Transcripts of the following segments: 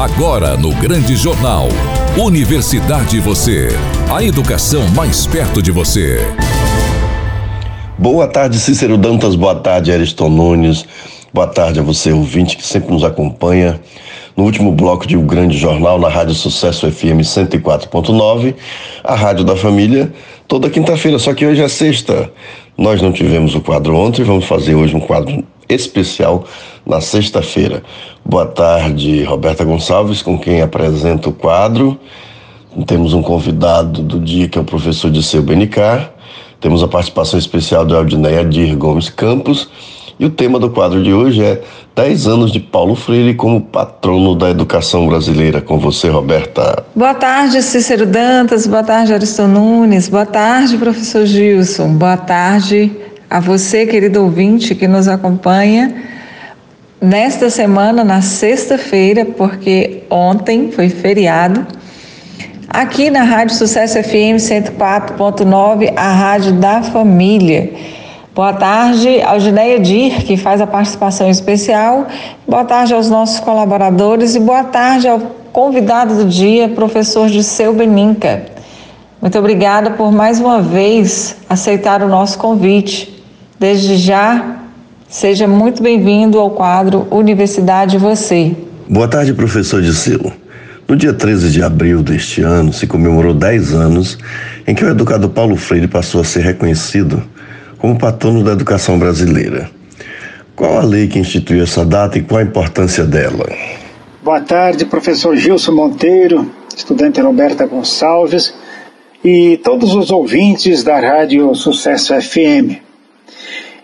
Agora no Grande Jornal. Universidade Você. A educação mais perto de você. Boa tarde, Cícero Dantas. Boa tarde, Ariston Nunes. Boa tarde a você, ouvinte, que sempre nos acompanha. No último bloco de O Grande Jornal, na Rádio Sucesso FM 104.9, a Rádio da Família, toda quinta-feira, só que hoje é sexta. Nós não tivemos o quadro ontem, vamos fazer hoje um quadro especial na sexta-feira. Boa tarde, Roberta Gonçalves, com quem apresenta o quadro. Temos um convidado do dia que é o professor de seu BNK. Temos a participação especial do Aldineia Dir Gomes Campos. E o tema do quadro de hoje é 10 anos de Paulo Freire como patrono da educação brasileira. Com você, Roberta. Boa tarde, Cícero Dantas. Boa tarde, Ariston Nunes. Boa tarde, professor Gilson. Boa tarde a você, querido ouvinte, que nos acompanha nesta semana, na sexta-feira, porque ontem foi feriado. Aqui na Rádio Sucesso FM 104.9, a Rádio da Família. Boa tarde ao Gineia Dir, que faz a participação especial. Boa tarde aos nossos colaboradores e boa tarde ao convidado do dia, professor Giseu Beninca. Muito obrigada por mais uma vez aceitar o nosso convite. Desde já, seja muito bem-vindo ao quadro Universidade Você. Boa tarde, professor Giseu. No dia 13 de abril deste ano, se comemorou 10 anos em que o educador Paulo Freire passou a ser reconhecido como patrono da educação brasileira. Qual a lei que instituiu essa data e qual a importância dela? Boa tarde, professor Gilson Monteiro, estudante Roberta Gonçalves e todos os ouvintes da Rádio Sucesso FM.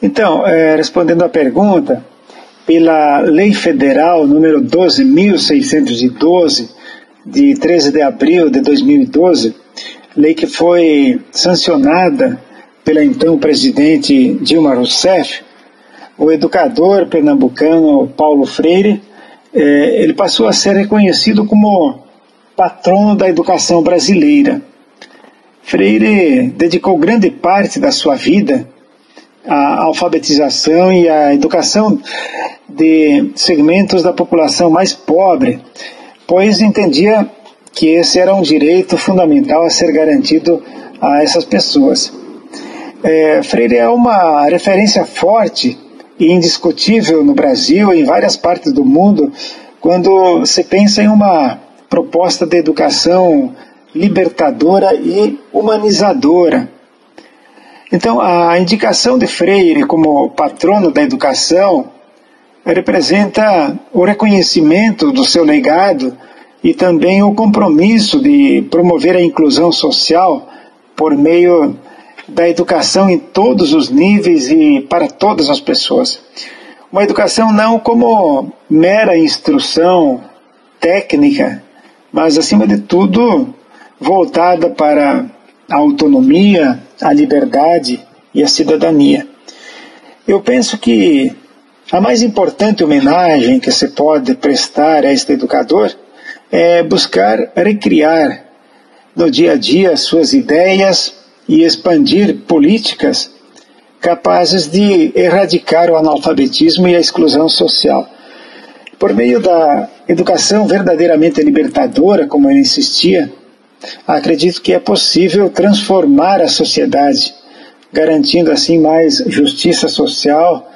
Então, é, respondendo à pergunta, pela Lei Federal número 12.612, de 13 de abril de 2012, lei que foi sancionada pela então presidente Dilma Rousseff, o educador pernambucano Paulo Freire, eh, ele passou a ser reconhecido como patrono da educação brasileira. Freire dedicou grande parte da sua vida à alfabetização e à educação de segmentos da população mais pobre, pois entendia que esse era um direito fundamental a ser garantido a essas pessoas. É, Freire é uma referência forte e indiscutível no Brasil e em várias partes do mundo quando se pensa em uma proposta de educação libertadora e humanizadora. Então, a indicação de Freire como patrono da educação representa o reconhecimento do seu legado e também o compromisso de promover a inclusão social por meio da educação em todos os níveis e para todas as pessoas. Uma educação não como mera instrução técnica, mas acima de tudo voltada para a autonomia, a liberdade e a cidadania. Eu penso que a mais importante homenagem que se pode prestar a este educador é buscar recriar no dia a dia suas ideias e expandir políticas capazes de erradicar o analfabetismo e a exclusão social. Por meio da educação verdadeiramente libertadora, como ele insistia, acredito que é possível transformar a sociedade, garantindo assim mais justiça social,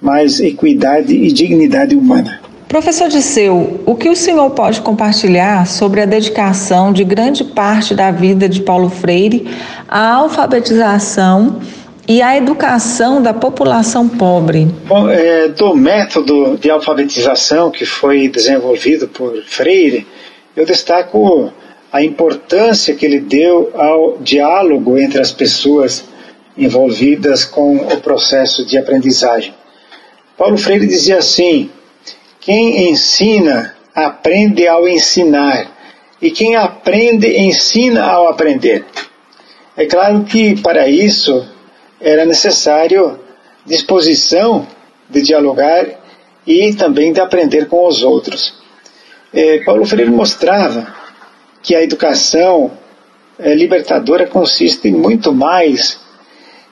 mais equidade e dignidade humana. Professor Disseu, o que o senhor pode compartilhar sobre a dedicação de grande parte da vida de Paulo Freire à alfabetização e à educação da população pobre? Bom, é, do método de alfabetização que foi desenvolvido por Freire, eu destaco a importância que ele deu ao diálogo entre as pessoas envolvidas com o processo de aprendizagem. Paulo Freire dizia assim: quem ensina, aprende ao ensinar. E quem aprende, ensina ao aprender. É claro que para isso era necessário disposição de dialogar e também de aprender com os outros. É, Paulo Freire mostrava que a educação é, libertadora consiste muito mais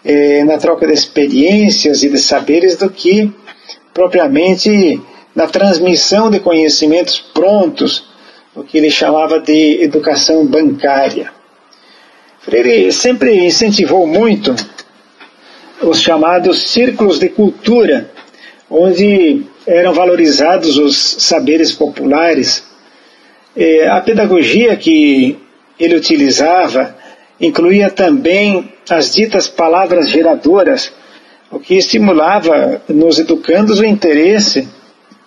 é, na troca de experiências e de saberes do que propriamente na transmissão de conhecimentos prontos, o que ele chamava de educação bancária. Freire sempre incentivou muito os chamados círculos de cultura, onde eram valorizados os saberes populares. A pedagogia que ele utilizava incluía também as ditas palavras geradoras, o que estimulava nos educandos o interesse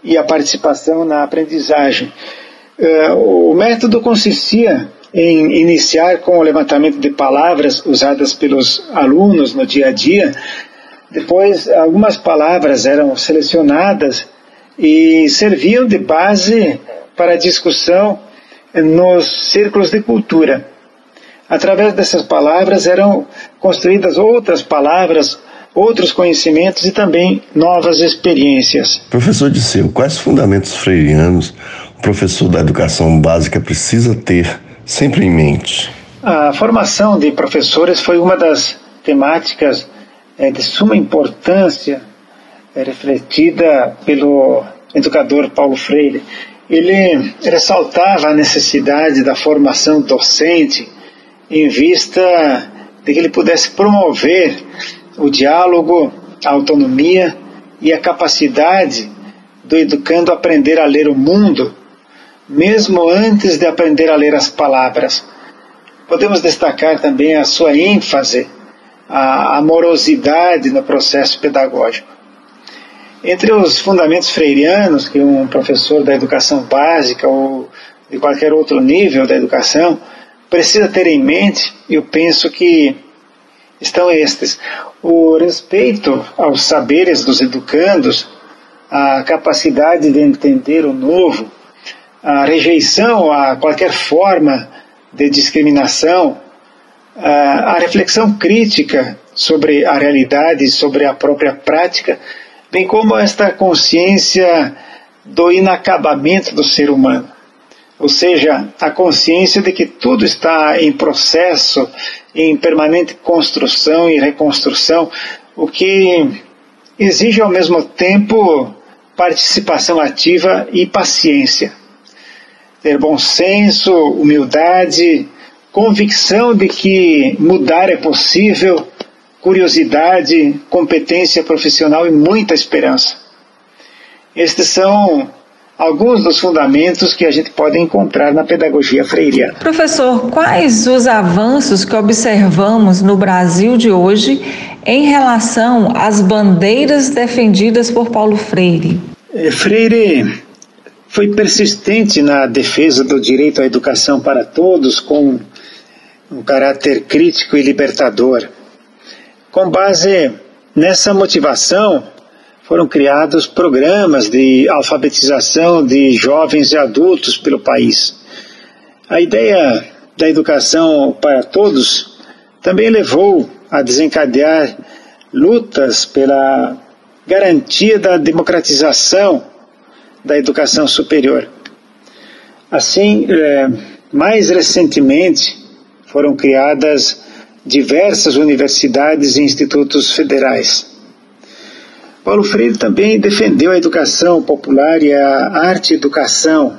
e a participação na aprendizagem. Uh, o método consistia em iniciar com o levantamento de palavras usadas pelos alunos no dia a dia. Depois, algumas palavras eram selecionadas e serviam de base para a discussão nos círculos de cultura. Através dessas palavras eram construídas outras palavras outros conhecimentos e também novas experiências. Professor Disseu, quais fundamentos freirianos o professor da educação básica precisa ter sempre em mente? A formação de professores foi uma das temáticas é, de suma importância é, refletida pelo educador Paulo Freire. Ele ressaltava a necessidade da formação docente em vista de que ele pudesse promover o diálogo, a autonomia e a capacidade do educando aprender a ler o mundo, mesmo antes de aprender a ler as palavras. Podemos destacar também a sua ênfase, a amorosidade no processo pedagógico. Entre os fundamentos freirianos que um professor da educação básica ou de qualquer outro nível da educação precisa ter em mente, eu penso que estão estes: o respeito aos saberes dos educandos, a capacidade de entender o novo, a rejeição a qualquer forma de discriminação, a reflexão crítica sobre a realidade sobre a própria prática, bem como esta consciência do inacabamento do ser humano ou seja, a consciência de que tudo está em processo, em permanente construção e reconstrução, o que exige ao mesmo tempo participação ativa e paciência. Ter bom senso, humildade, convicção de que mudar é possível, curiosidade, competência profissional e muita esperança. Estes são alguns dos fundamentos que a gente pode encontrar na pedagogia freiriana. Professor, quais os avanços que observamos no Brasil de hoje em relação às bandeiras defendidas por Paulo Freire? É, Freire foi persistente na defesa do direito à educação para todos com um caráter crítico e libertador. Com base nessa motivação, foram criados programas de alfabetização de jovens e adultos pelo país. A ideia da educação para todos também levou a desencadear lutas pela garantia da democratização da educação superior. Assim, é, mais recentemente, foram criadas diversas universidades e institutos federais. Paulo Freire também defendeu a educação popular e a arte-educação.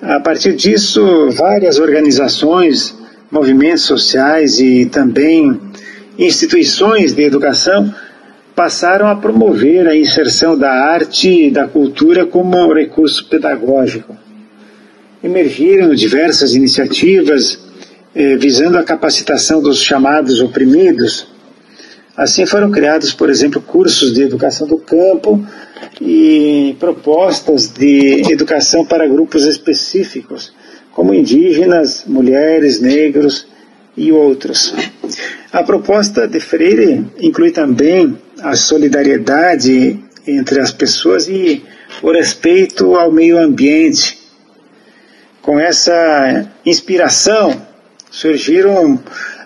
A partir disso, várias organizações, movimentos sociais e também instituições de educação passaram a promover a inserção da arte e da cultura como recurso pedagógico. Emergiram diversas iniciativas eh, visando a capacitação dos chamados oprimidos, Assim foram criados, por exemplo, cursos de educação do campo e propostas de educação para grupos específicos, como indígenas, mulheres, negros e outros. A proposta de Freire inclui também a solidariedade entre as pessoas e o respeito ao meio ambiente. Com essa inspiração surgiram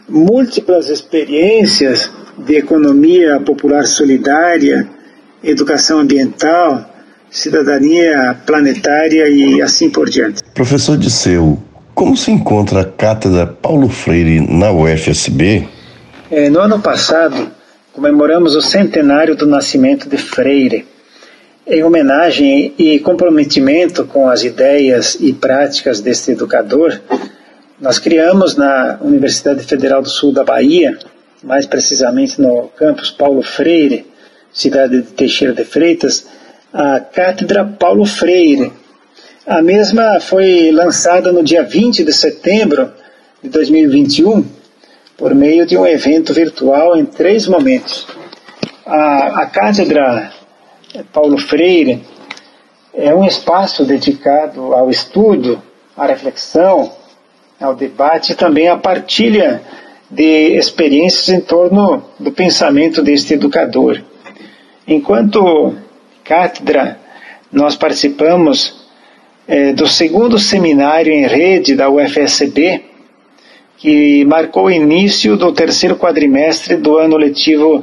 múltiplas experiências de economia popular solidária, educação ambiental, cidadania planetária e assim por diante. Professor Disseu, como se encontra a cátedra Paulo Freire na UFSB? É, no ano passado, comemoramos o centenário do nascimento de Freire. em homenagem e comprometimento com as ideias e práticas deste educador, nós criamos na Universidade Federal do Sul da Bahia, mais precisamente no campus Paulo Freire, cidade de Teixeira de Freitas, a Cátedra Paulo Freire. A mesma foi lançada no dia 20 de setembro de 2021 por meio de um evento virtual em três momentos. A, a Cátedra Paulo Freire é um espaço dedicado ao estudo, à reflexão, ao debate e também à partilha de experiências em torno do pensamento deste educador. Enquanto cátedra, nós participamos é, do segundo seminário em rede da UFSB, que marcou o início do terceiro quadrimestre do ano letivo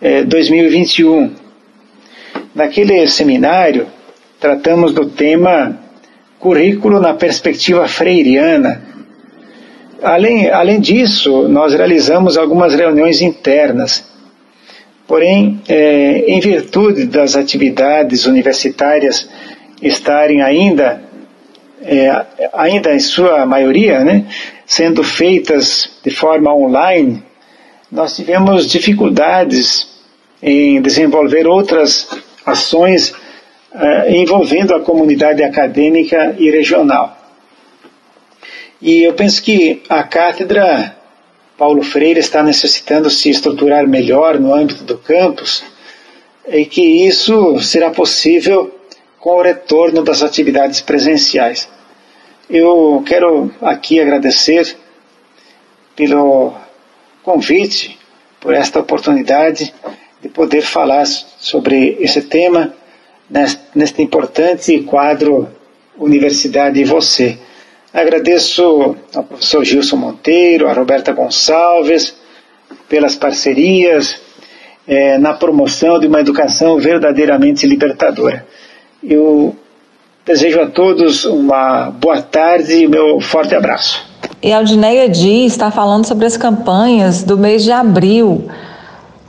é, 2021 Naquele seminário, tratamos do tema currículo na perspectiva freiriana. Além, além disso, nós realizamos algumas reuniões internas. Porém, é, em virtude das atividades universitárias estarem ainda, é, ainda em sua maioria, né, sendo feitas de forma online, nós tivemos dificuldades em desenvolver outras ações uh, envolvendo a comunidade acadêmica e regional. E eu penso que a cátedra Paulo Freire está necessitando se estruturar melhor no âmbito do campus e que isso será possível com o retorno das atividades presenciais. Eu quero aqui agradecer pelo convite, por esta oportunidade de poder falar sobre esse tema neste importante quadro Universidade e Você. Agradeço ao professor Gilson Monteiro, a Roberta Gonçalves, pelas parcerias é, na promoção de uma educação verdadeiramente libertadora. Eu desejo a todos uma boa tarde e meu forte abraço. E Aldineia Dias está falando sobre as campanhas do mês de abril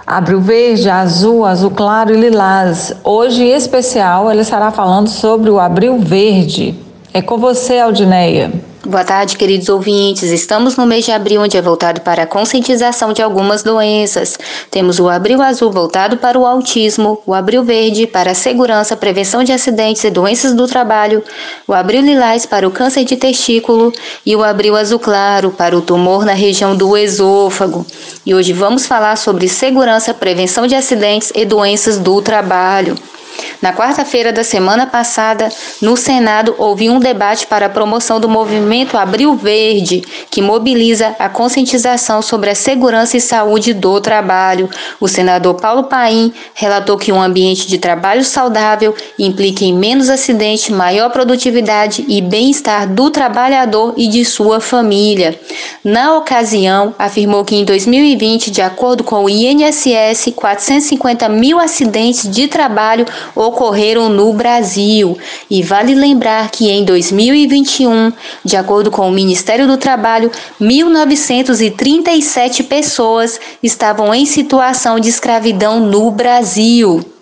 Abril verde, azul, azul claro e lilás. Hoje, em especial, ela estará falando sobre o abril verde. É com você, Aldineia. Boa tarde, queridos ouvintes. Estamos no mês de abril, onde é voltado para a conscientização de algumas doenças. Temos o Abril Azul voltado para o autismo, o Abril Verde para a segurança, prevenção de acidentes e doenças do trabalho, o Abril Lilás para o câncer de testículo e o Abril Azul Claro para o tumor na região do esôfago. E hoje vamos falar sobre segurança, prevenção de acidentes e doenças do trabalho. Na quarta-feira da semana passada, no Senado, houve um debate para a promoção do movimento Abril Verde, que mobiliza a conscientização sobre a segurança e saúde do trabalho. O senador Paulo Paim relatou que um ambiente de trabalho saudável implica em menos acidente, maior produtividade e bem-estar do trabalhador e de sua família. Na ocasião, afirmou que em 2020, de acordo com o INSS, 450 mil acidentes de trabalho ocorreram no Brasil. E vale lembrar que em 2021, de acordo com o Ministério do Trabalho, 1.937 pessoas estavam em situação de escravidão no Brasil.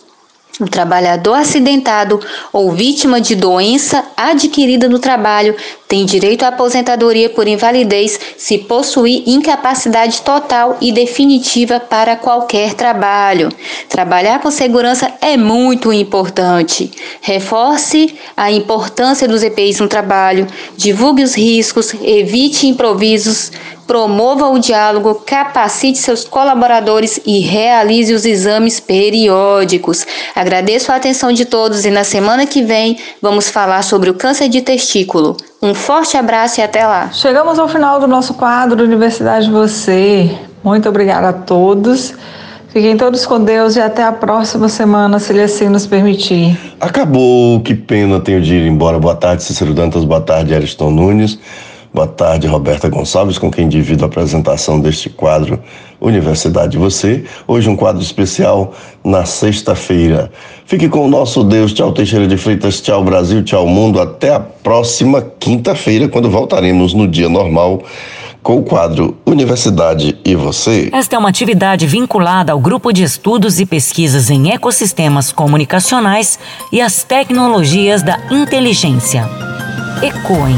O trabalhador acidentado ou vítima de doença adquirida no trabalho tem direito à aposentadoria por invalidez se possuir incapacidade total e definitiva para qualquer trabalho. Trabalhar com segurança é muito importante. Reforce a importância dos EPIs no trabalho, divulgue os riscos, evite improvisos promova o diálogo, capacite seus colaboradores e realize os exames periódicos. Agradeço a atenção de todos e na semana que vem vamos falar sobre o câncer de testículo. Um forte abraço e até lá. Chegamos ao final do nosso quadro Universidade Você. Muito obrigada a todos. Fiquem todos com Deus e até a próxima semana, se Ele assim nos permitir. Acabou, que pena tenho de ir embora. Boa tarde, Cícero Dantas. Boa tarde, Ariston Nunes. Boa tarde, Roberta Gonçalves, com quem divido a apresentação deste quadro Universidade Você. Hoje um quadro especial na sexta-feira. Fique com o nosso Deus. Tchau, Teixeira de Freitas. Tchau, Brasil. Tchau, mundo. Até a próxima quinta-feira, quando voltaremos no dia normal com o quadro Universidade e Você. Esta é uma atividade vinculada ao grupo de estudos e pesquisas em ecossistemas comunicacionais e as tecnologias da inteligência. Ecoem.